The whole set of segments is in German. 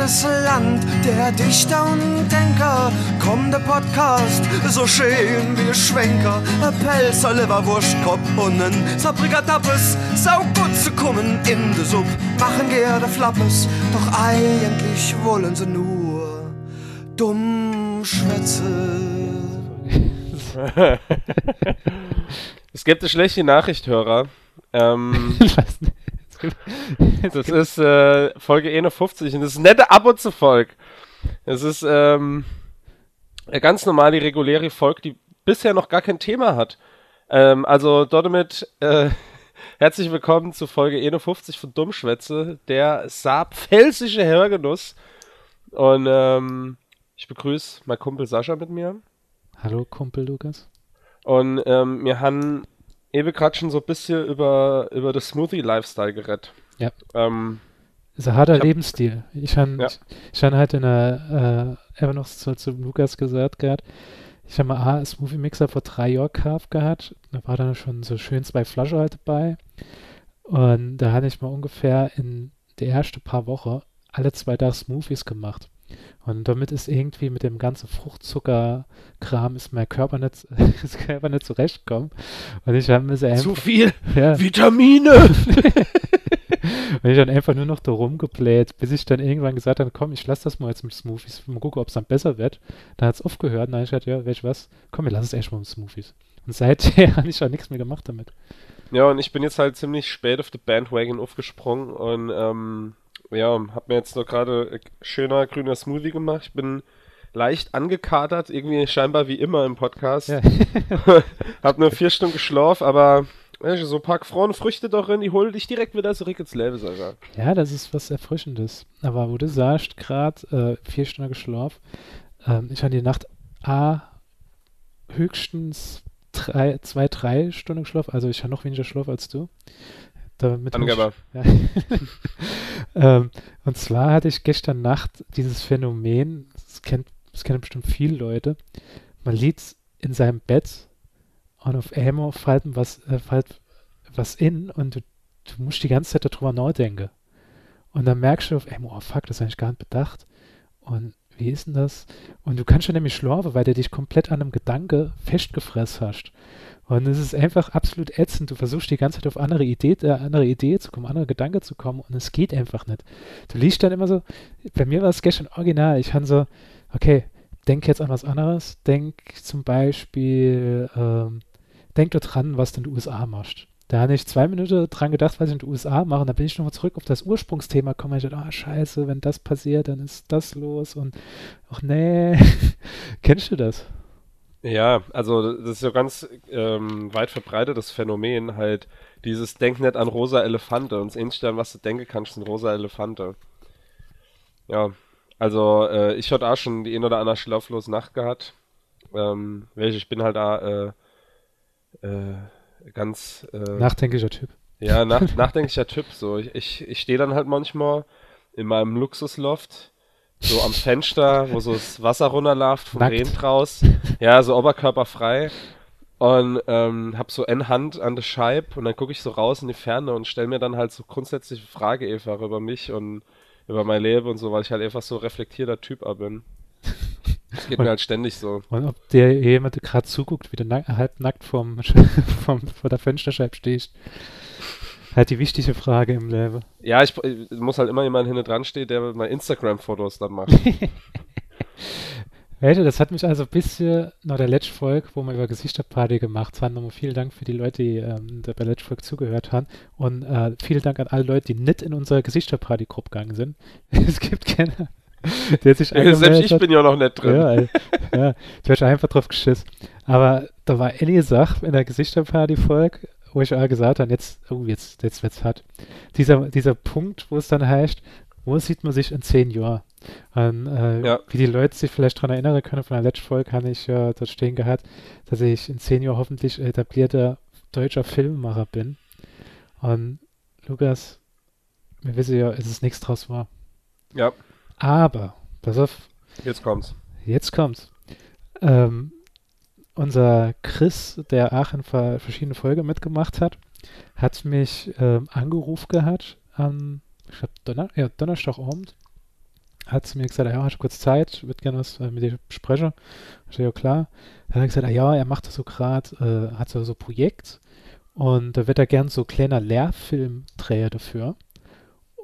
schönes Land der Dichter und Denker. Komm, der Podcast, so schön wie Schwenker. Ein Pelzer, Leberwurst, Kopf und ein Sabrikatappes. Sau gut zu kommen in de Sub. Machen gerne Flappes, doch eigentlich wollen sie nur dumm schwätzen. es gibt eine schlechte Nachricht, Hörer. Ähm, das ist äh, Folge 51 und das ist eine nette Abo zu Folge. Es ist ähm, eine ganz normale, reguläre Folge, die bisher noch gar kein Thema hat. Ähm, also damit äh, herzlich willkommen zu Folge 51 von Dummschwätze, der saarpfälzische Hörgenuss. Und ähm, ich begrüße mein Kumpel Sascha mit mir. Hallo Kumpel Lukas. Und ähm, wir haben eben gerade schon so ein bisschen über, über das Smoothie-Lifestyle geredet. Ja. Ähm, das ist ein harter ich hab, Lebensstil. Ich habe ja. ich, ich hab halt in der, äh, einfach noch zu, zu Lukas gesagt gerade, ich habe mal einen Smoothie Mixer vor drei Jahren gekauft gehabt. Da war dann schon so schön zwei Flaschen halt dabei. Und da hatte ich mal ungefähr in der ersten paar Wochen alle zwei Tage Smoothies gemacht. Und damit ist irgendwie mit dem ganzen Fruchtzuckerkram ist mein Körper nicht, ist Körper nicht zurechtgekommen. Und ich habe mir so Zu viel ja. Vitamine! und ich dann einfach nur noch da rumgebläht, bis ich dann irgendwann gesagt habe, komm, ich lasse das mal jetzt mit Smoothies, mal gucken, ob es dann besser wird. Dann hat es aufgehört und dann habe ich gesagt, ja, du was, komm, wir lassen es erstmal mit Smoothies. Und seither habe ich auch nichts mehr gemacht damit. Ja, und ich bin jetzt halt ziemlich spät auf die Bandwagon aufgesprungen und ähm, ja, hab mir jetzt noch gerade schöner grüner Smoothie gemacht. Ich bin leicht angekatert, irgendwie scheinbar wie immer im Podcast. Ja. hab nur vier Stunden geschlafen, aber du, so ein paar gefrorene Früchte doch rein, die hol dich direkt wieder zurück ins Leben, Alter. Ja, das ist was Erfrischendes. Aber wo du sagst, gerade äh, vier Stunden geschlafen, ähm, ich hatte die Nacht A höchstens drei, zwei, drei Stunden geschlafen, also ich habe noch weniger Schlaf als du. Damit Angeber. Ich, ja. ähm, und zwar hatte ich gestern Nacht dieses Phänomen, das, kennt, das kennen bestimmt viele Leute, man liegt in seinem Bett und auf einmal fällt was, äh, fällt was in und du, du musst die ganze Zeit darüber nachdenken. Und dann merkst du auf einmal, oh fuck, das habe ich gar nicht bedacht. Und wie ist denn das? Und du kannst schon nämlich schlafen, weil du dich komplett an einem Gedanke festgefressen hast. Und es ist einfach absolut ätzend. Du versuchst die ganze Zeit auf andere Idee, äh, andere Idee zu kommen, andere Gedanken zu kommen und es geht einfach nicht. Du liest dann immer so, bei mir war es gestern original. Ich habe so, okay, denk jetzt an was anderes. Denk zum Beispiel, ähm, denk doch dran, was du in den USA machst. Da habe ich zwei Minuten dran gedacht, was ich in den USA mache. Und dann bin ich nochmal zurück auf das Ursprungsthema gekommen. Ich dachte, oh, scheiße, wenn das passiert, dann ist das los. Und ach nee, kennst du das? Ja, also das ist ja ganz ähm, weit verbreitetes Phänomen, halt dieses Denk nicht an rosa Elefante und das Einzige, an was du denken kannst, sind rosa Elefante. Ja, also äh, ich hatte auch schon die ein oder andere schlaflose Nacht gehabt. Ähm, welche, ich bin halt da äh, äh, ganz äh, nachdenklicher Typ. Ja, nach, nachdenklicher Typ. So, ich, ich, ich stehe dann halt manchmal in meinem Luxusloft so am Fenster, wo so das Wasser runterläuft vom Nackt. Rehen draus. Ja, so oberkörperfrei. Und ähm, hab so eine Hand an der Scheibe und dann gucke ich so raus in die Ferne und stell mir dann halt so grundsätzliche Frage einfach über mich und über mein Leben und so, weil ich halt einfach so reflektierter Typ bin. Das geht und, mir halt ständig so. Und ob dir jemand gerade zuguckt, wie du na halb nackt vorm, vom, vor der Fensterscheibe stehst. Halt die wichtige Frage im Leben. Ja, ich, ich muss halt immer jemand hinten dran stehen, der mal Instagram-Fotos dann macht. Du, das hat mich also ein bisschen nach der letzten Folge, wo wir über Gesichterparty gemacht haben, nochmal vielen Dank für die Leute, die ähm, bei der letzten Folge zugehört haben und äh, vielen Dank an alle Leute, die nicht in unserer Gesichterparty-Gruppe gegangen sind. es gibt keine, der sich ja, Selbst ich bin ja noch nicht drin. Ja, ja du hast einfach drauf geschissen. Aber da war eine Sache in der Gesichterparty-Folge, wo ich auch gesagt habe, jetzt, oh, jetzt, jetzt wird's hart. Dieser, dieser Punkt, wo es dann heißt, wo sieht man sich in zehn Jahren? Und, äh, ja. Wie die Leute sich vielleicht daran erinnern können, von der letzten Folge habe ich ja äh, dort stehen gehabt, dass ich in zehn Jahren hoffentlich etablierter deutscher Filmemacher bin. Und Lukas, wir wissen ja, es ist nichts draus war. Ja. Aber, pass auf. Jetzt kommt's. Jetzt kommt's. Ähm, unser Chris, der Aachen verschiedene Folgen mitgemacht hat, hat mich ähm, angerufen gehabt am, ich glaube, Donner ja, Donnerstagabend. hat mir gesagt, ja, hast du kurz Zeit, würde gerne was äh, mit dir besprechen. Ich ja klar. Dann hat er gesagt, ja, er macht das so gerade, äh, hat so ein Projekt und da wird er gern so kleiner Lehrfilm drehen dafür.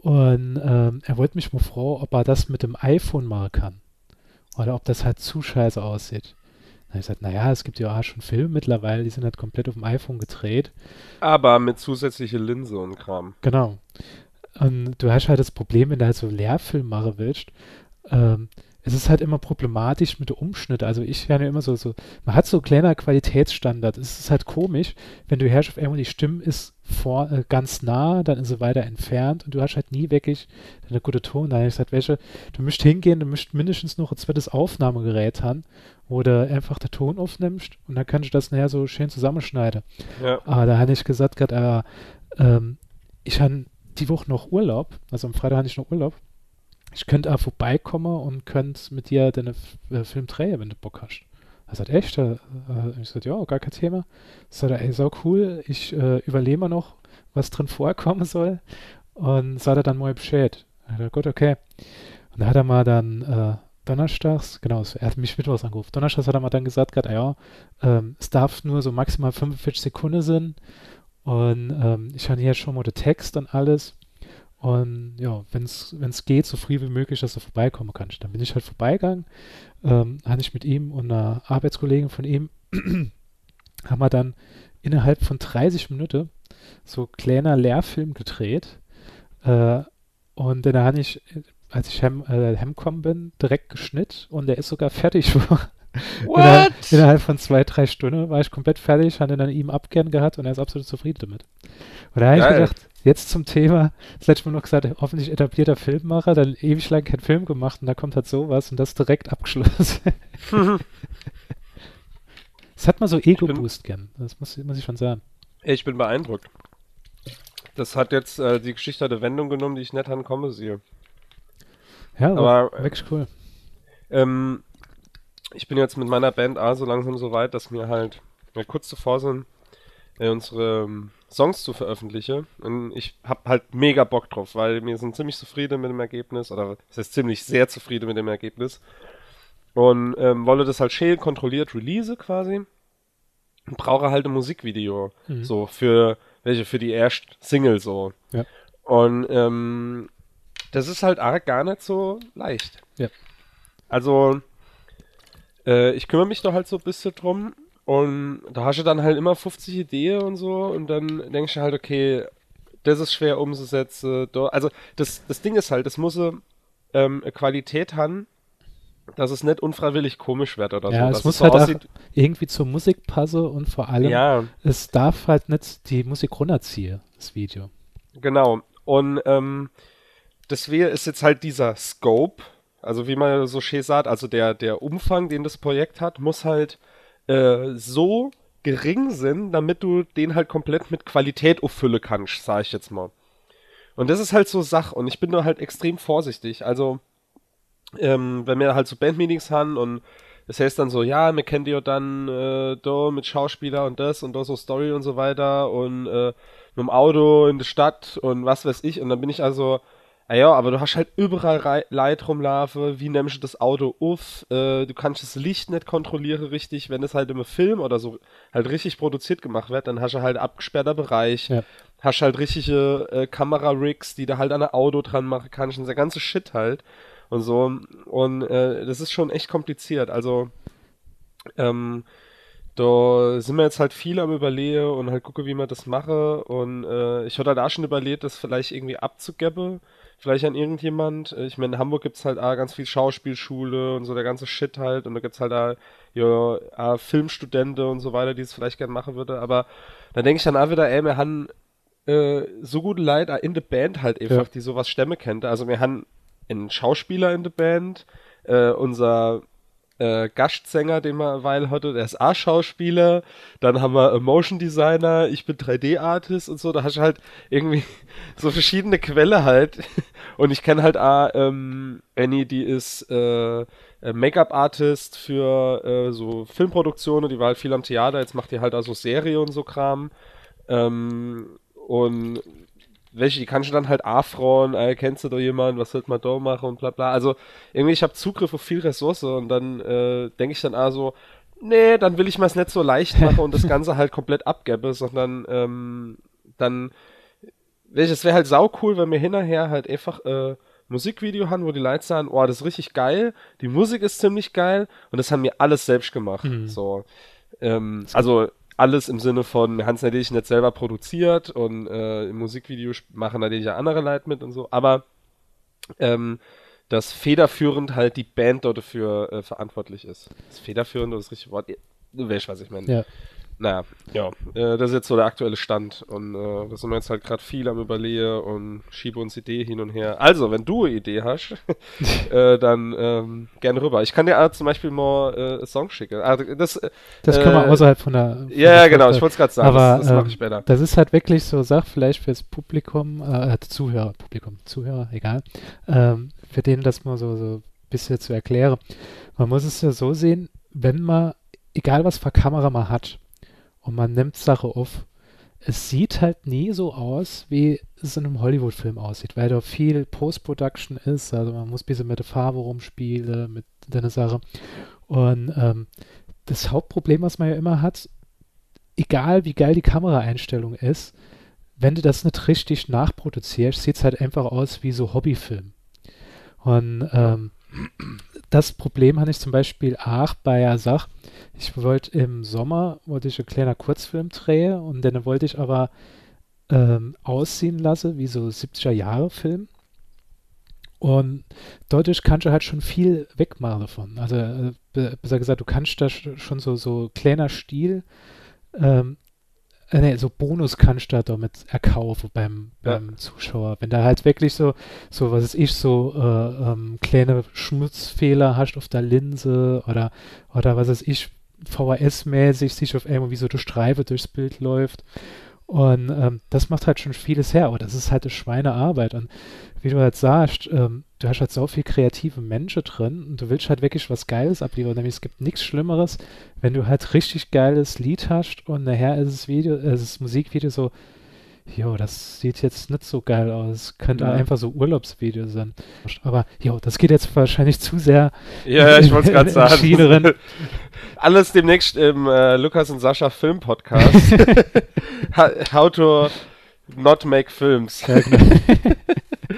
Und ähm, er wollte mich mal fragen, ob er das mit dem iPhone machen kann. Oder ob das halt zu scheiße aussieht. Dann habe ich gesagt, naja, es gibt ja auch schon Filme mittlerweile, die sind halt komplett auf dem iPhone gedreht. Aber mit zusätzlicher Linse und Kram. Genau. Und du hast halt das Problem, wenn du halt so Lehrfilm machen willst, ähm, es ist halt immer problematisch mit dem Umschnitt. Also ich höre ja immer so, so, man hat so kleiner Qualitätsstandard. Es ist halt komisch, wenn du herrschst auf einmal die Stimme ist vor, äh, ganz nah, dann ist sie weiter entfernt und du hast halt nie wirklich eine gute Ton. Da habe ich gesagt, welche, du müsst hingehen, du müsst mindestens noch ein zweites Aufnahmegerät haben, wo du einfach den Ton aufnimmst und dann kannst du das nachher so schön zusammenschneiden. Ja. Aber da habe ich gesagt, grad, äh, ähm, ich habe die Woche noch Urlaub, also am Freitag habe ich noch Urlaub ich könnte auch vorbeikommen und könnte mit dir den äh, Film drehen, wenn du Bock hast. Er sagt, echt? Äh, ich sagte, ja, gar kein Thema. Sagt er, ey, so cool, ich äh, überlebe noch, was drin vorkommen soll. Und sagt er dann mal Bescheid. Ich dachte, gut, okay. Und da hat er mal dann äh, donnerstags, genau, er hat mich mittwochs angerufen. Donnerstags hat er mal dann gesagt, grad, ja, ähm, es darf nur so maximal 45 Sekunden sein. Und ähm, ich habe hier schon mal den Text und alles. Und ja, wenn es geht, so früh wie möglich, dass du vorbeikommen kannst. Dann bin ich halt vorbeigegangen, ähm, hatte ich mit ihm und einer Arbeitskollegin von ihm, haben wir dann innerhalb von 30 Minuten so kleiner Lehrfilm gedreht. Äh, und dann habe ich, als ich hem, äh, bin, direkt geschnitten und der ist sogar fertig. innerhalb, innerhalb von zwei, drei Stunden war ich komplett fertig, hatte dann ihm abgern gehabt und er ist absolut zufrieden damit. Und da habe ich gedacht, Jetzt zum Thema, das letzte Mal noch gesagt, hoffentlich etablierter Filmmacher, dann ewig lang keinen Film gemacht und da kommt halt sowas und das direkt abgeschlossen. Es hat mal so Ego-Boost gern, das muss, muss ich schon sagen. Ich bin beeindruckt. Das hat jetzt äh, die Geschichte eine Wendung genommen, die ich nicht ankomme sehe. Ja, aber wirklich cool. Ähm, ich bin jetzt mit meiner Band A so langsam so weit, dass wir halt ja, kurz zuvor sind, äh, unsere ähm, Songs zu veröffentlichen. Und ich habe halt mega Bock drauf, weil wir sind ziemlich zufrieden mit dem Ergebnis, oder es ist ziemlich sehr zufrieden mit dem Ergebnis. Und ähm, wolle das halt schön kontrolliert release quasi. Und brauche halt ein Musikvideo. Mhm. So für welche, für die erste Single so. Ja. Und ähm, das ist halt arg gar nicht so leicht. Ja. Also, äh, ich kümmere mich doch halt so ein bisschen drum und da hast du dann halt immer 50 Ideen und so und dann denkst du halt, okay, das ist schwer umzusetzen. Also das, das Ding ist halt, das muss ähm, Qualität haben, dass es nicht unfreiwillig komisch wird oder ja, so. Es muss so halt aussieht, irgendwie zur Musik passen und vor allem, ja. es darf halt nicht die Musik runterziehen, das Video. Genau. Und ähm, deswegen ist jetzt halt dieser Scope, also wie man so schön sagt, also der, der Umfang, den das Projekt hat, muss halt äh, so gering sind, damit du den halt komplett mit Qualität auffüllen kannst, sag ich jetzt mal. Und das ist halt so Sach und ich bin da halt extrem vorsichtig. Also, ähm, wenn wir halt so Bandmeetings haben und das heißt dann so, ja, wir kennen ja dann äh, da mit Schauspieler und das und da so Story und so weiter und äh, mit dem Auto in der Stadt und was weiß ich. Und dann bin ich also ja, aber du hast halt überall Leid rumlaufen, wie nimmst du das Auto auf, äh, du kannst das Licht nicht kontrollieren richtig, wenn es halt im Film oder so halt richtig produziert gemacht wird, dann hast du halt abgesperrter Bereich, ja. hast halt richtige äh, Kamera-Rigs, die du halt an der Auto dran machen kannst, und der ganze Shit halt und so. Und äh, das ist schon echt kompliziert, also ähm, da sind wir jetzt halt viel am Überlegen und halt gucke, wie man das mache und äh, ich hatte halt auch schon überlegt, das vielleicht irgendwie abzugeben, vielleicht an irgendjemand. Äh, ich meine, in Hamburg gibt es halt auch ganz viel Schauspielschule und so der ganze Shit halt. Und da gibt es halt da ja, auch Filmstudenten und so weiter, die es vielleicht gerne machen würde. Aber da denke ich dann auch wieder, ey, wir haben äh, so gute Leute in der Band halt einfach, ja. die sowas Stämme kennt. Also wir haben einen Schauspieler in der Band, äh, unser äh, Gastsänger, den wir eine Weile hatte, der ist A-Schauspieler, dann haben wir Motion Designer, ich bin 3D-Artist und so, da hast du halt irgendwie so verschiedene Quelle halt. Und ich kenne halt A, ähm, Annie, die ist äh, Make-up-Artist für äh, so Filmproduktionen, die war halt viel am Theater, jetzt macht die halt also Serie und so Kram. Ähm, und welche, die kannst du dann halt afron, äh, kennst du da jemanden, was wird man da machen und bla bla. Also irgendwie, ich habe Zugriff auf viel Ressource und dann äh, denke ich dann also, nee, dann will ich mir es nicht so leicht machen und das Ganze halt komplett abgebe, sondern ähm, dann, es wäre halt sau cool, wenn wir hinterher halt einfach äh, Musikvideo haben, wo die Leute sagen, oh, das ist richtig geil, die Musik ist ziemlich geil und das haben wir alles selbst gemacht. Mhm. So. Ähm, also alles im Sinne von, es natürlich nicht selber produziert und äh, im Musikvideo machen natürlich ja andere Leute mit und so, aber ähm, dass federführend halt die Band dort dafür äh, verantwortlich ist. Das federführend das richtige Wort. Du weißt, was ich meine. Ja. Naja, ja, äh, das ist jetzt so der aktuelle Stand und äh, da sind wir jetzt halt gerade viel am überlegen und schiebe uns Idee hin und her. Also, wenn du eine Idee hast, äh, dann ähm, gerne rüber. Ich kann dir auch zum Beispiel mal äh, einen Song schicken. Ah, das das können wir äh, außerhalb von der... Von ja, der genau, ich wollte es gerade sagen, aber, das, das mache ich später. Das ist halt wirklich so Sach vielleicht fürs Publikum, äh, Zuhörer, Publikum, Zuhörer, egal, ähm, für den das mal so, so ein bisschen zu erklären. Man muss es ja so sehen, wenn man, egal was für Kamera man hat, und man nimmt Sache auf. Es sieht halt nie so aus, wie es in einem Hollywood-Film aussieht, weil da viel Post-Production ist. Also man muss ein bisschen mit der Farbe rumspielen, mit der Sache. Und ähm, das Hauptproblem, was man ja immer hat, egal wie geil die Kameraeinstellung ist, wenn du das nicht richtig nachproduzierst, sieht es halt einfach aus wie so Hobbyfilm. Und ähm, das Problem hatte ich zum Beispiel auch bei der Sache. Ich wollte im Sommer, wollte ich einen kleinen Kurzfilm drehen und dann wollte ich aber ähm, aussehen lassen, wie so 70er Jahre Film. Und dadurch kannst du halt schon viel wegmachen davon. Also, äh, besser gesagt, du kannst da schon so, so kleiner Stil ähm, äh, nee, so Bonus kannst du da damit erkaufen beim, beim ja. Zuschauer. Wenn da halt wirklich so, so was ist ich, so äh, ähm, kleine Schmutzfehler hast auf der Linse oder, oder was ist ich, VHS-mäßig sich auf einmal wie so eine Streife durchs Bild läuft. Und ähm, das macht halt schon vieles her, aber das ist halt eine Schweinearbeit. Und wie du halt sagst, ähm, du hast halt so viel kreative Menschen drin und du willst halt wirklich was Geiles abliefern. Nämlich es gibt nichts Schlimmeres, wenn du halt richtig geiles Lied hast und nachher ist das Video, äh, ist das Musikvideo so, jo, das sieht jetzt nicht so geil aus. Könnte ja. einfach so Urlaubsvideo sein. Aber jo, das geht jetzt wahrscheinlich zu sehr. Ja, in, ich wollte es gerade sagen. Alles demnächst im äh, Lukas und Sascha Film Podcast. How to not make films. Ja, genau.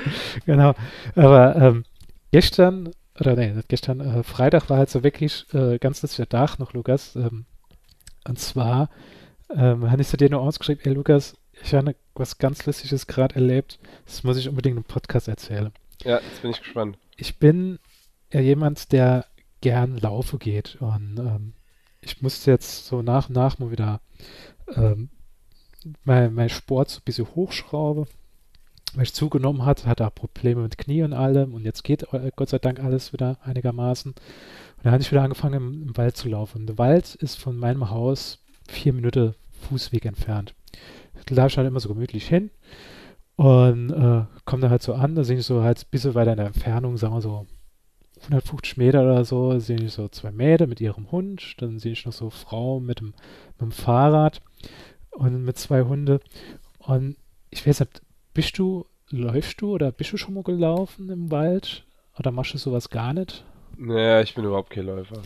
genau. Aber ähm, gestern, oder nee, nicht gestern, äh, Freitag war halt so wirklich äh, ganz lustiger Tag noch, Lukas. Ähm, und zwar ähm, habe ich zu dir nur ausgeschrieben, ey Lukas, ich habe was ganz Lustiges gerade erlebt. Das muss ich unbedingt im Podcast erzählen. Ja, jetzt bin ich gespannt. Ich bin ja jemand, der gern laufe geht. Und ähm, ich musste jetzt so nach und nach mal wieder ähm, mein, mein Sport so ein bisschen hochschrauben. Weil ich zugenommen hat, hatte er Probleme mit Knie und allem. Und jetzt geht äh, Gott sei Dank alles wieder einigermaßen. Und dann habe ich wieder angefangen, im, im Wald zu laufen. Und der Wald ist von meinem Haus vier Minuten Fußweg entfernt laufe halt immer so gemütlich hin und äh, komme dann halt so an, da sehe ich so halt ein bisschen weiter in der Entfernung, sagen wir so 150 Meter oder so, sehe ich so zwei Mädchen mit ihrem Hund, dann sehe ich noch so Frau mit dem, mit dem Fahrrad und mit zwei Hunde und ich weiß nicht, bist du, läufst du oder bist du schon mal gelaufen im Wald oder machst du sowas gar nicht? Naja, ich bin überhaupt kein Läufer.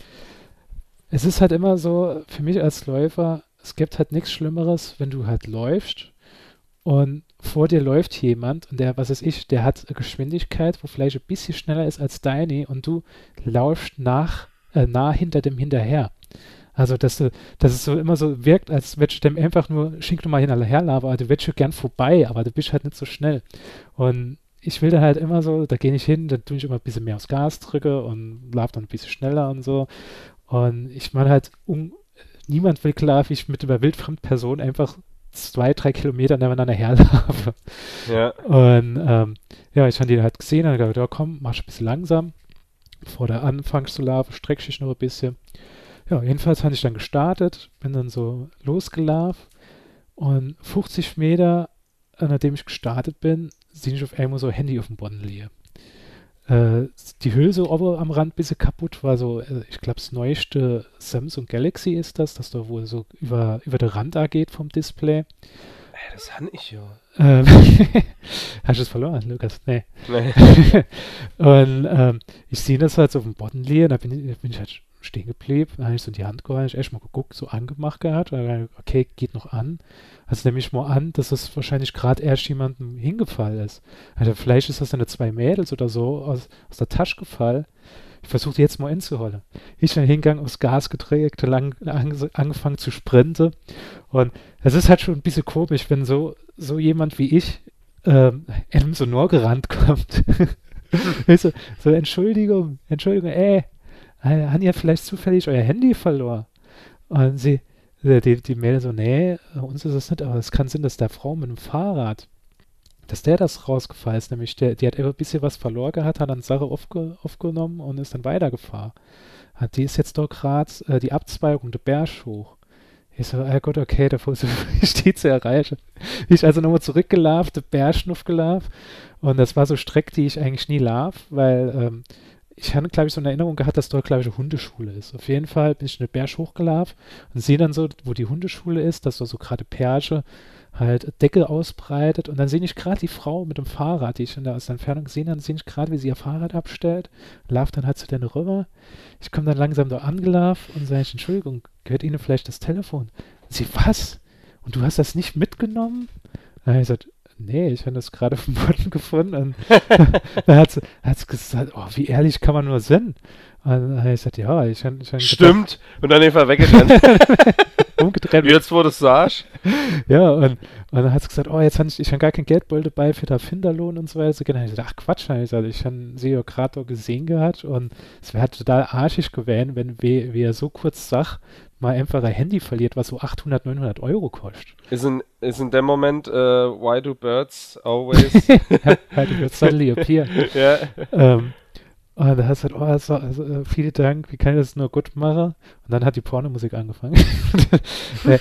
Es ist halt immer so, für mich als Läufer, es gibt halt nichts Schlimmeres, wenn du halt läufst und vor dir läuft jemand und der, was weiß ich, der hat eine Geschwindigkeit, wo vielleicht ein bisschen schneller ist als deine und du laufst nach, äh, nah hinter dem hinterher. Also, dass dass es so immer so wirkt, als würdest du dem einfach nur, schink du mal hinterherlaufen, aber du willst schon gern vorbei, aber du bist halt nicht so schnell. Und ich will da halt immer so, da gehe ich hin, dann tue ich immer ein bisschen mehr aufs Gas drücke und laufe dann ein bisschen schneller und so. Und ich meine halt, um, niemand will klar, wie ich mit einer wildfremden Person einfach zwei, drei Kilometer nebeneinander herlaufe. Ja. Und ähm, ja, ich habe die halt gesehen und gedacht, ja komm, mach ein bisschen langsam. Bevor du anfängst zu laufen, streckst dich noch ein bisschen. Ja, jedenfalls habe ich dann gestartet, bin dann so losgelaufen und 50 Meter, nachdem ich gestartet bin, sehe ich auf einmal so Handy auf dem Boden liegen äh, die Hülse oben am Rand ein bisschen kaputt war. So, äh, ich glaube, das neueste Samsung Galaxy ist das, das da wohl so über, über den Rand da geht vom Display. das habe ich ja. Ähm, hast du es verloren, Lukas? Nee. Nee. und ähm, ich sehe das halt so auf dem Boden liegen, da bin ich, bin ich halt stehen geblieben, dann habe ich so in die Hand geholt, ich erst mal geguckt, so angemacht gehabt, okay, geht noch an. Also nehme ich mal an, dass es wahrscheinlich gerade erst jemandem hingefallen ist. Also vielleicht ist das eine zwei Mädels oder so aus, aus der Tasche gefallen. Ich versuche jetzt mal inzuholen. Ich bin hingegangen, aufs Gas gedreht, lang, an, angefangen zu sprinten. Und es ist halt schon ein bisschen komisch, wenn so, so jemand wie ich ähm, einem so nur gerannt kommt. so, so, Entschuldigung, Entschuldigung, ey, haben ihr vielleicht zufällig euer Handy verloren? Und sie, die, die Mädel so, nee, uns ist es nicht, aber es kann sein, dass der Frau mit dem Fahrrad, dass der das rausgefallen ist, nämlich der, die hat ein bisschen was verloren gehabt, hat dann Sache aufge, aufgenommen und ist dann weitergefahren. Die ist jetzt doch gerade äh, die Abzweigung der Berg hoch. Ich so, ah Gott, okay, da steht zu erreichen. Ich also nochmal zurückgelaufen, den Berg gelaufen und das war so Streck, die ich eigentlich nie lauf, weil ähm, ich hatte, glaube ich, so eine Erinnerung gehabt, dass dort, glaube ich, eine Hundeschule ist. Auf jeden Fall bin ich eine Berg hochgelaufen und sehe dann so, wo die Hundeschule ist, dass da so gerade Perge halt Decke ausbreitet und dann sehe ich gerade die Frau mit dem Fahrrad, die ich in der, aus der Entfernung gesehen habe, sehe ich gerade, wie sie ihr Fahrrad abstellt, laufe dann halt zu denen rüber. Ich komme dann langsam da angelaufen und sage Entschuldigung, gehört Ihnen vielleicht das Telefon? Und sie, was? Und du hast das nicht mitgenommen? Dann habe ich gesagt, nee, ich habe das gerade dem Boden gefunden. Und dann hat sie, gesagt, oh, wie ehrlich kann man nur sein? Und dann habe ich gesagt, ja, ich habe... Stimmt. Gedacht, und dann einfach weggerannt. umgedreht. Jetzt, wo du es sagst. Ja, und, und dann hat sie gesagt, oh, jetzt habe ich, ich habe gar kein Geldbeutel dabei für den Finderlohn und so weiter. Habe ich gesagt, ach Quatsch, ich, gesagt, ich habe sie ja gerade gesehen gehabt und es wäre total arschig gewesen, wenn wir, wir so kurz sagt, mal einfach ein Handy verliert, was so 800, 900 Euro kostet. Ist in, ist in dem Moment, uh, why do birds always... why do birds suddenly appear? ja. Ähm, und da hast du halt, oh, also, also, vielen Dank, wie kann ich das nur gut machen? Und dann hat die Pornomusik angefangen. nee,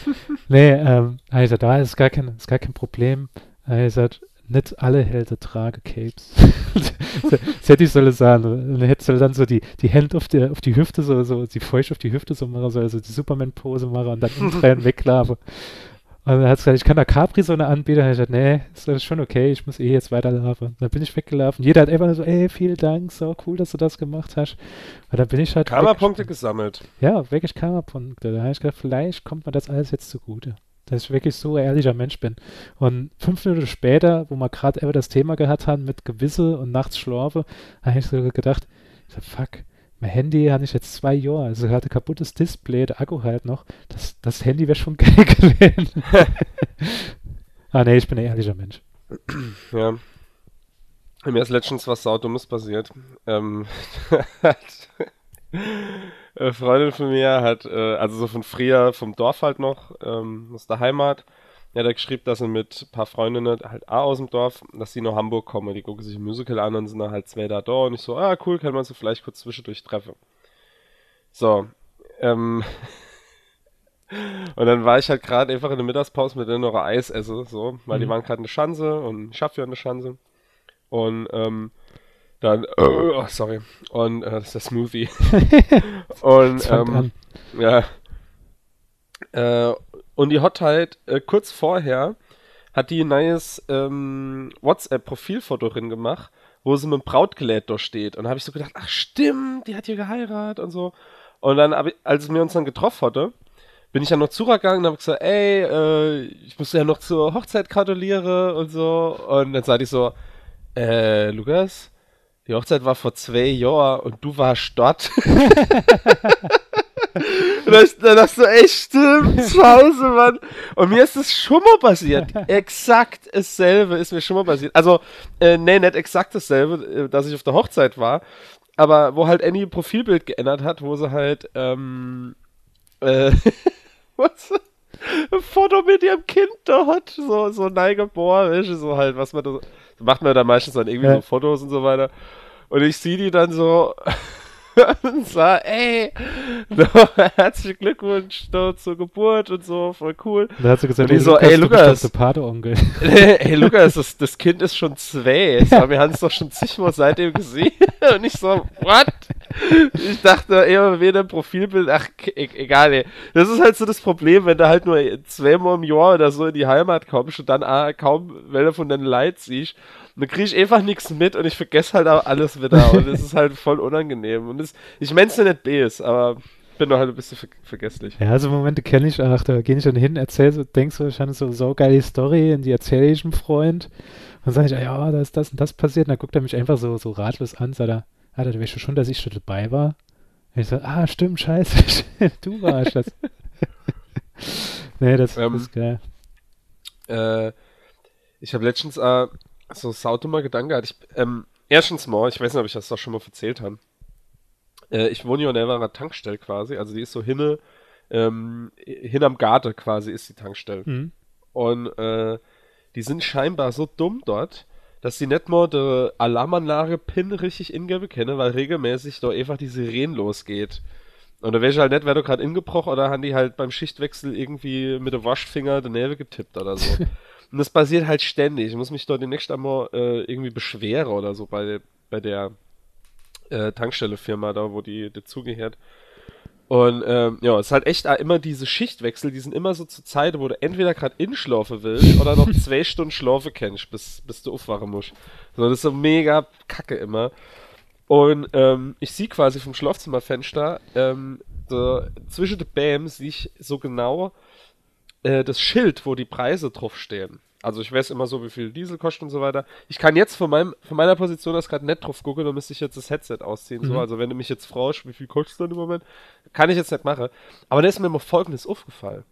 nee ähm, also da ist gar kein, ist gar kein Problem. Also nicht alle Helden tragen Capes. das hätte ich sollen sagen. Dann hätte dann so die, die Hände auf, auf die Hüfte, so, so, die feucht auf die Hüfte so machen, so, also die Superman-Pose machen und dann umdrehen weglaufen. Und dann hat gesagt, ich kann da Capri-Sonne anbieten. Und ich gesagt, nee, ist das schon okay, ich muss eh jetzt weiterlaufen. Dann bin ich weggelaufen. Jeder hat einfach nur so, ey, vielen Dank, so cool, dass du das gemacht hast. Und dann bin ich halt. Karma-Punkte gesammelt. Ja, wirklich Karma-Punkte. Da habe ich gedacht, vielleicht kommt mir das alles jetzt zugute. Dass ich wirklich so ein ehrlicher Mensch bin. Und fünf Minuten später, wo wir gerade immer das Thema gehabt haben mit Gewisse und nachts schlafe, habe ich so gedacht, ich so, fuck, mein Handy habe ich jetzt zwei Jahre, also hatte kaputtes Display, der Akku halt noch. Das, das Handy wäre schon geil gewesen. ah ne, ich bin ein ehrlicher Mensch. Ja. Mir ist letztens was Saudummes passiert. Ähm, eine Freundin von mir hat, äh, also so von früher vom Dorf halt noch, ähm, aus der Heimat, ja, der geschrieben, dass er mit ein paar Freundinnen halt auch aus dem Dorf, dass sie nach Hamburg kommen. Die gucken sich ein Musical an und sind dann halt zwei da da. Und ich so, ah, cool, kann man so vielleicht kurz zwischendurch treffen. So, ähm. und dann war ich halt gerade einfach in der Mittagspause mit denen noch Eis esse, so, weil mhm. die waren gerade eine Chance und ich hab ja eine Chance. Und, ähm, dann, oh, sorry. Und, äh, das ist der Smoothie. und, ähm, ja. Äh, und die hat halt äh, kurz vorher hat die ein neues ähm, WhatsApp-Profilfoto drin gemacht, wo sie mit dem Brautgelät da steht. Und habe ich so gedacht, ach stimmt, die hat hier geheiratet und so. Und dann, ich, als wir uns dann getroffen hatte, bin ich ja noch zugegangen und habe gesagt, ey, äh, ich muss ja noch zur Hochzeit gratulieren und so. Und dann sagte ich so, äh, Lukas, die Hochzeit war vor zwei Jahren und du warst dort. Und dann dachte so, ey, stimmt, zu Hause, Mann. Und mir ist das schon mal passiert. Exakt dasselbe ist mir schon mal passiert. Also, äh, nee, nicht exakt dasselbe, äh, dass ich auf der Hochzeit war, aber wo halt Annie ein Profilbild geändert hat, wo sie halt, ähm, äh, was? Ein Foto mit ihrem Kind hat, so, so neigeboren, so halt, was man da, so macht man da meistens dann irgendwie ja. so Fotos und so weiter. Und ich sehe die dann so, und sah, ey, no, herzlichen Glückwunsch no, zur Geburt und so, voll cool. Da hat sie gesagt, und ich so, ey, Lukas, Pateonkel. ey, Lukas, das, das Kind ist schon zwei. So, wir haben es doch schon zigmal seitdem gesehen. Und ich so, what? ich dachte eher weder im Profilbild, ach, e egal, ey. Das ist halt so das Problem, wenn du halt nur zweimal im Jahr oder so in die Heimat kommst und dann ah, kaum Welle von deinen Leid siehst. Dann krieg ich einfach nichts mit und ich vergesse halt auch alles wieder. Und es ist halt voll unangenehm. Und das, ich mein's ja nicht Bs, aber bin doch halt ein bisschen ver vergesslich. Ja, so Momente kenne ich auch. Da gehe ich dann hin, erzähl so, denkst du wahrscheinlich so, so geile Story und die erzähle ich einem Freund. Und dann sage ich, ah ja, da ist das und das passiert. Und dann guckt er mich einfach so, so ratlos an, sagt er, ah, da weißt du schon, dass ich schon dabei war. Und ich so, ah, stimmt, scheiße, du warst das. nee, das, ähm, ist geil. Äh, ich habe letztens äh, so saudumer Gedanke gehabt. Ich, ähm, erstens mal, ich weiß nicht, ob ich das doch schon mal erzählt habe. Äh, ich wohne ja in einer Tankstelle quasi, also die ist so hinne, ähm, hin am Garten quasi ist die Tankstelle. Mhm. Und äh, die sind scheinbar so dumm dort, dass sie nicht mal die Alarmanlage PIN richtig ingeben können, weil regelmäßig da einfach die Sirene losgeht. Und da wäre ich halt nicht, wäre du gerade ingebrochen oder haben die halt beim Schichtwechsel irgendwie mit dem Waschfinger den Nähe getippt oder so. Und das passiert halt ständig. Ich muss mich dort demnächst einmal äh, irgendwie beschweren oder so bei, bei der äh, Tankstellefirma da, wo die dazugehört. Und ähm, ja, es ist halt echt immer diese Schichtwechsel, die sind immer so zur Zeit, wo du entweder gerade inschlafen willst oder noch zwei Stunden Schlafe kennst, bis, bis du aufwachen musst. So, das ist so mega kacke immer. Und ähm, ich sehe quasi vom Schlafzimmerfenster, ähm, de, zwischen den Bäm sehe ich so genau äh, das Schild, wo die Preise draufstehen. Also ich weiß immer so, wie viel Diesel kostet und so weiter. Ich kann jetzt von, meinem, von meiner Position aus gerade nicht drauf gucken, dann müsste ich jetzt das Headset ausziehen. Mhm. So. Also wenn du mich jetzt fragst, wie viel kostet dann im Moment, kann ich jetzt nicht machen. Aber da ist mir immer Folgendes aufgefallen.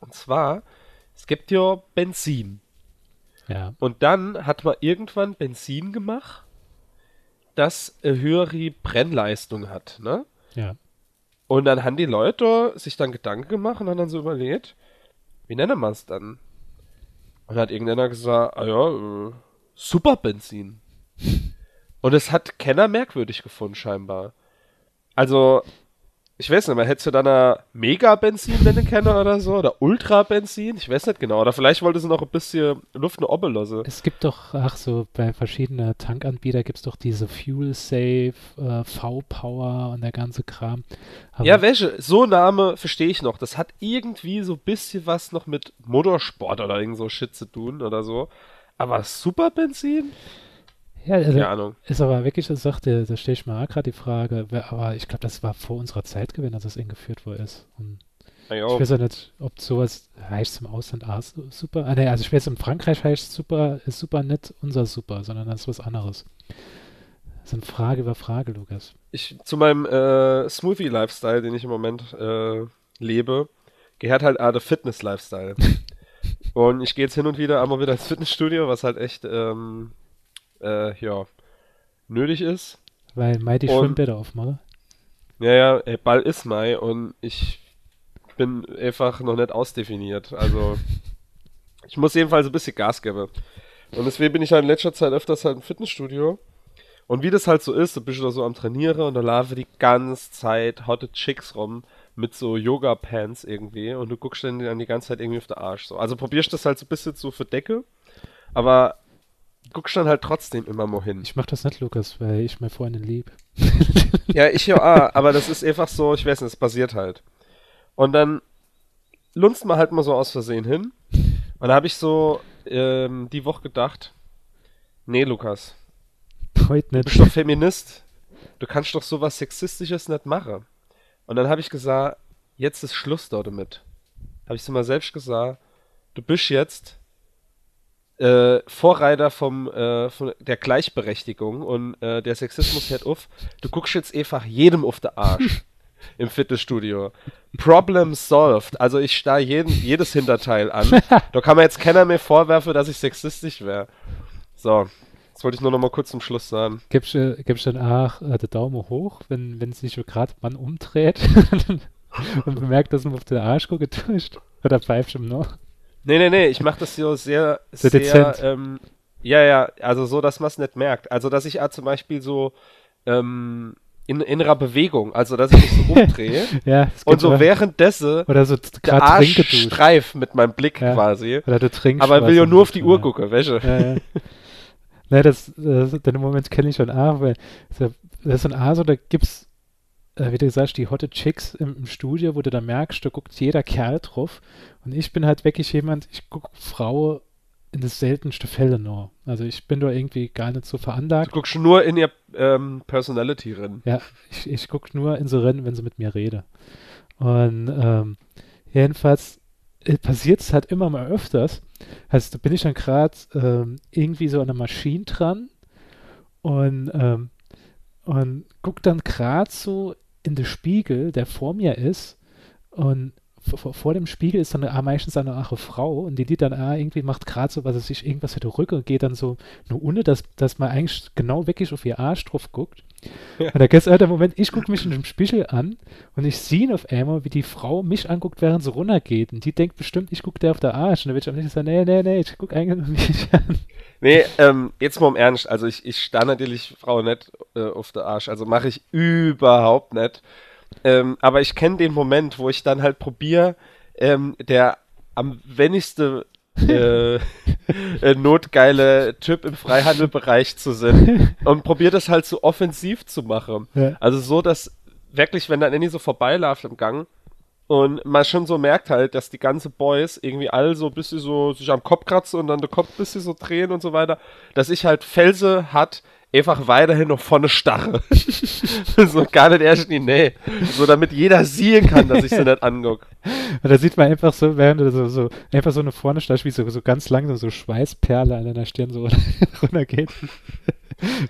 Und zwar, es gibt ja Benzin. Ja. Und dann hat man irgendwann Benzin gemacht, das eine höhere Brennleistung hat, ne? Ja. Und dann haben die Leute sich dann Gedanken gemacht und haben dann so überlegt, wie nennen wir es dann? Und hat irgendeiner gesagt, ah ja, äh, super Benzin. Und es hat keiner merkwürdig gefunden, scheinbar. Also, ich weiß nicht, man hätte dann ein Mega-Benzin können oder so, oder Ultra-Benzin, ich weiß nicht genau. Oder vielleicht wollte sie noch ein bisschen Luft eine Obbelose. Es gibt doch, ach so, bei verschiedenen Tankanbietern gibt es doch diese Fuel Safe, äh, V-Power und der ganze Kram. Aber ja, welche? So Name verstehe ich noch. Das hat irgendwie so ein bisschen was noch mit Motorsport oder irgend so Shit zu tun oder so. Aber Super-Benzin? Ja, also Keine Ahnung. Ist aber wirklich eine Sache, da stelle ich mir auch gerade die Frage, aber ich glaube, das war vor unserer Zeit gewesen, als das eingeführt worden ist. Und ich weiß ja nicht, ob sowas heißt im Ausland auch super. Ah, nee, also ich weiß, in Frankreich heißt super, ist super nicht unser super, sondern das ist was anderes. Das ist eine Frage über Frage, Lukas. Ich, zu meinem äh, Smoothie-Lifestyle, den ich im Moment äh, lebe, gehört halt auch der Fitness-Lifestyle. und ich gehe jetzt hin und wieder einmal wieder ins Fitnessstudio, was halt echt ähm, äh, ja, nötig ist. Weil Mai die Schwimmbäder aufmache. Ja, ja, ey, Ball ist Mai und ich bin einfach noch nicht ausdefiniert. Also, ich muss jedenfalls ein bisschen Gas geben. Und deswegen bin ich halt in letzter Zeit öfters halt im Fitnessstudio. Und wie das halt so ist, da bist du da so am Trainieren und da laufen die ganze Zeit hotte Chicks rum mit so Yoga-Pants irgendwie und du guckst dann die ganze Zeit irgendwie auf den Arsch. So. Also probierst das halt so ein bisschen zu verdecken, aber guckst dann halt trotzdem immer mal hin. Ich mach das nicht, Lukas, weil ich meine Freundin lieb. ja, ich ja, ah, aber das ist einfach so, ich weiß nicht, es passiert halt. Und dann lunzt man halt mal so aus Versehen hin. Und da habe ich so ähm, die Woche gedacht, nee, Lukas. Heute nicht. Du bist doch Feminist. Du kannst doch sowas Sexistisches nicht machen. Und dann habe ich gesagt, jetzt ist Schluss dort damit. Habe ich so mal selbst gesagt, du bist jetzt äh, Vorreiter vom, äh, von der Gleichberechtigung und äh, der Sexismus hört auf. Du guckst jetzt einfach jedem auf den Arsch im Fitnessstudio. Problem solved. Also ich starr jeden, jedes Hinterteil an. Da kann man jetzt keiner mehr vorwerfen, dass ich sexistisch wäre. So, das wollte ich nur noch mal kurz zum Schluss sagen. Gibst du dann auch äh, den Daumen hoch, wenn es sich gerade man umdreht und bemerkt, dass man auf den Arsch getäuscht? Oder pfeift ihm noch? Nee, nee, nee, ich mache das so sehr, sehr, sehr ähm, ja, ja, also so, dass man es nicht merkt. Also, dass ich auch zum Beispiel so ähm, in innerer Bewegung, also dass ich mich so umdrehe ja, und so währenddessen oder so der Arsch streif mit meinem Blick ja, quasi. Oder du trinkst. Aber ich will ja nur auf die Uhr gucken, welche. Ja, ja. Ne, das, das, den Moment kenne ich schon auch, weil das ist ein A, so, da gibt's, äh, wie du sagst, die hotte Chicks im, im, Studio, wo du da merkst, da guckt jeder Kerl drauf. Und ich bin halt wirklich jemand, ich gucke Frau in das seltenste Fälle nur. Also ich bin da irgendwie gar nicht so veranlagt. Du guckst nur in ihr ähm, Personality rein. Ja, ich, ich gucke nur in so Rennen, wenn sie mit mir rede. Und ähm, jedenfalls äh, passiert es halt immer mal öfters. Also da bin ich dann gerade ähm, irgendwie so an der Maschine dran und, ähm, und guck dann gerade so in den Spiegel, der vor mir ist und vor, dem Spiegel ist dann ah, meistens eine andere Frau und die, die dann ah, irgendwie macht gerade so, was es sich irgendwas für die und geht dann so nur ohne, dass, dass man eigentlich genau wirklich auf ihr Arsch drauf guckt. Ja. Und da gibt es halt der Moment, ich gucke mich in dem Spiegel an und ich sehe auf einmal, wie die Frau mich anguckt, während sie runtergeht. Und die denkt bestimmt, ich gucke der auf der Arsch. Und dann wird ich am nächsten sagen, nee, nee, nee, ich gucke eigentlich noch nicht an. Nee, ähm, jetzt mal im Ernst. Also ich, ich starre natürlich Frau nicht äh, auf der Arsch. Also mache ich überhaupt nicht. Ähm, aber ich kenne den Moment, wo ich dann halt probiere, ähm, der am wenigste äh, notgeile Typ im Freihandelbereich zu sein und probiere das halt so offensiv zu machen. Ja. Also so, dass wirklich, wenn dann Annie so vorbeiläuft im Gang und man schon so merkt halt, dass die ganze Boys irgendwie alle so ein bisschen so sich am Kopf kratzen und dann der Kopf ein bisschen so drehen und so weiter, dass ich halt Felse hat, einfach weiterhin noch vorne starre. so gar nicht erst in die Nähe. So damit jeder sehen kann, dass ich sie nicht angucke. Und da sieht man einfach so, während du so, so einfach so eine vorne starrst, wie so, so ganz langsam so Schweißperle an deiner Stirn so runtergeht.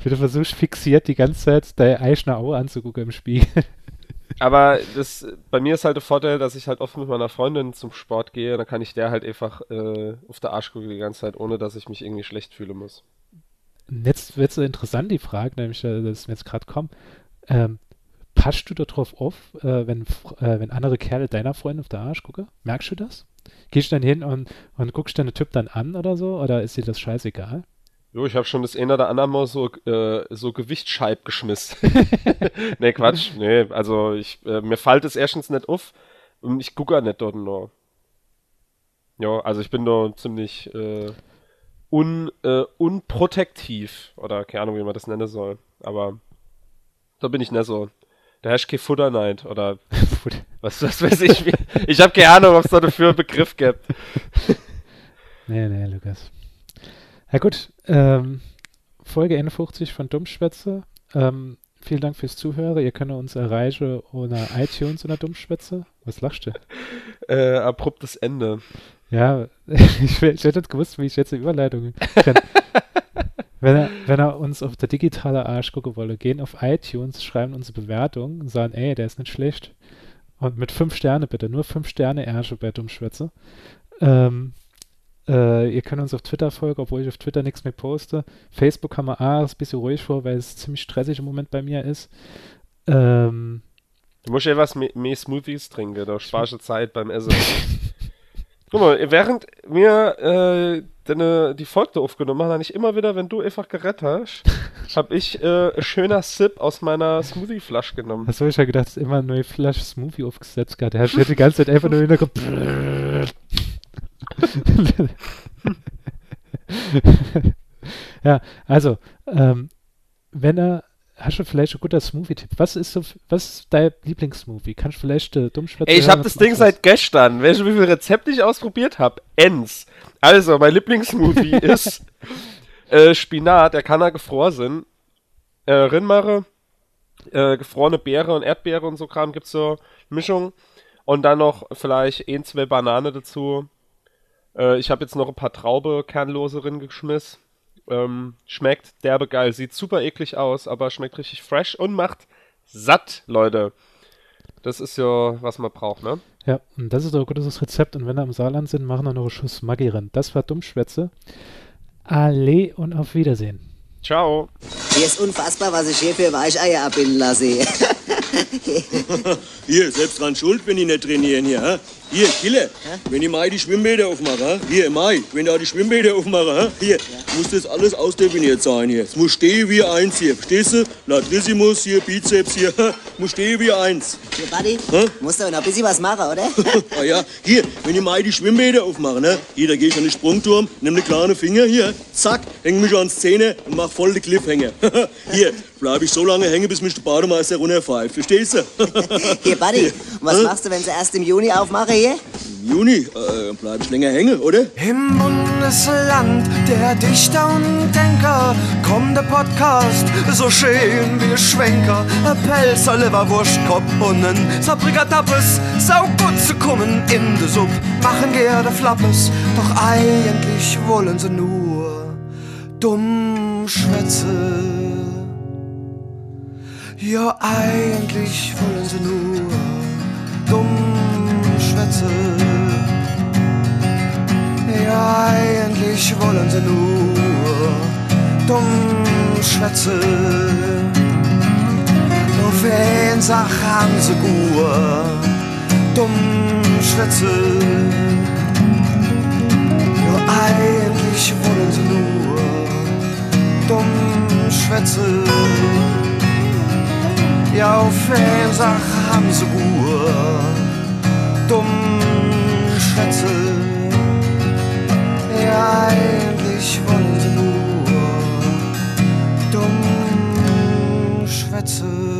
wie du versuchst, fixiert die ganze Zeit deine Eichner Auge anzugucken im Spiegel. Aber das, bei mir ist halt der Vorteil, dass ich halt oft mit meiner Freundin zum Sport gehe. Dann kann ich der halt einfach äh, auf der Arsch gucken die ganze Zeit, ohne dass ich mich irgendwie schlecht fühlen muss jetzt wird so interessant die Frage, nämlich, äh, dass mir jetzt gerade kommt. Ähm, passt du darauf auf, äh, wenn, äh, wenn andere Kerle deiner Freundin auf der Arsch gucken? Merkst du das? Gehst du dann hin und, und guckst deinen Typ dann an oder so? Oder ist dir das scheißegal? Jo, ich habe schon das eine oder andere Mal so, äh, so Gewichtsscheib geschmissen. nee, Quatsch. Nee, also ich, äh, mir fällt es erstens nicht auf und ich gucke nicht dort nur. Ja, also ich bin da ziemlich äh, un, äh, unprotektiv. Oder keine Ahnung, wie man das nennen soll. Aber da bin ich nicht so. Da herrscht kein Futter Night oder was, was weiß ich. Wie, ich habe keine Ahnung, ob es da dafür einen Begriff gibt. nee, nee, Lukas. Ja gut, ähm, Folge 51 von Dummschwätze. Ähm, vielen Dank fürs Zuhören. Ihr könnt uns erreichen ohne iTunes oder Dummschwätze. Was lachst du? Äh, abruptes Ende. Ja, ich, ich hätte nicht gewusst, wie ich jetzt eine Überleitung kann. wenn, er, wenn er uns auf der digitale Arsch gucken wolle, gehen auf iTunes, schreiben unsere Bewertung und sagen, ey, der ist nicht schlecht. Und mit fünf Sterne bitte, nur fünf Sterne Ärsche bei Dummschwätze. Ähm, äh, ihr könnt uns auf Twitter folgen, obwohl ich auf Twitter nichts mehr poste. Facebook haben wir A, ist ein bisschen ruhig vor, weil es ziemlich stressig im Moment bei mir ist. Ähm, du musst ja was mehr, mehr Smoothies trinken, da sparst du Zeit beim Essen. Guck mal, während wir äh, deine, die Folge aufgenommen haben, habe ich immer wieder, wenn du einfach gerettet hast, habe ich äh, ein schöner Sip aus meiner Smoothie-Flasche genommen. Hast du ich ja gedacht, dass immer eine neue Flasche Smoothie aufgesetzt gehabt. Er hat die ganze Zeit einfach nur in der Ja, also, ähm, wenn er hast du vielleicht ein guter Smoothie-Tipp? Was ist so, was ist dein Lieblingssmoothie? Kannst du vielleicht äh, Dummschwätze Ey, ich habe das Ding seit gestern. Weißt du, wie viel Rezept ich ausprobiert habe? Ens. Also, mein Lieblingssmoothie ist äh, Spinat, der kann da gefroren sein. Äh, Rinmare, äh, gefrorene Beere und Erdbeere und so Kram gibt's so Mischung. Und dann noch vielleicht ein, zwei Banane dazu. Äh, ich habe jetzt noch ein paar Traube Kernlose drin geschmissen. Ähm, schmeckt derbe geil, sieht super eklig aus, aber schmeckt richtig fresh und macht satt, Leute. Das ist ja, was man braucht, ne? Ja, und das ist doch ein gutes Rezept. Und wenn wir im Saarland sind, machen wir noch einen Schuss Maggi rein. Das war Dummschwätze. Alle und auf Wiedersehen. Ciao. Hier ist unfassbar, was ich hier für Weicheier abbinden lasse. hier, selbst dran schuld, wenn die nicht trainieren hier. Hä? Hier, Kille, wenn ich mal die Schwimmbäder aufmache, hier, Mai, wenn da die Schwimmbäder aufmache, hier, muss das alles ausdefiniert sein hier. Es muss stehen wie eins hier, verstehst du? Latrissimus hier, Bizeps hier, muss stehen wie eins. Hier, Buddy, Hä? musst du noch ein bisschen was machen, oder? ah ja, hier, wenn ich mal die Schwimmbäder aufmache, ne? Hier, da gehe ich an den Sprungturm, nimm ne kleine Finger, hier, zack, häng mich an die Zähne und mach voll den Cliffhanger. hier, bleib ich so lange hängen, bis mich der Bademeister runterpfeift, verstehst du? Hier, Buddy, Hier. was Hä? machst du, wenn sie erst im Juni aufmachen hier? Im Juni, äh, bleib ich länger hängen, oder? Im Bundesland der Dichter und Denker kommt der Podcast, so schön wie Schwenker. Ein Pelzer, Leberwurst, Kopf und ein Sabrikatappes, sau gut zu kommen in de Supp. Machen gerne Flappes, doch eigentlich wollen sie nur dumm schwätze. Ja, eigentlich wollen sie nur dumm schwätze. Ja, eigentlich wollen sie nur dumm schwätze. Nur wen Sach haben sie gut, dumm schwätze. Ja, eigentlich wollen sie nur dumm schwätze. Ja, auf wen Sach haben sie gut, dumm schwätze. Ja, eigentlich wollen sie nur dumm schwätze.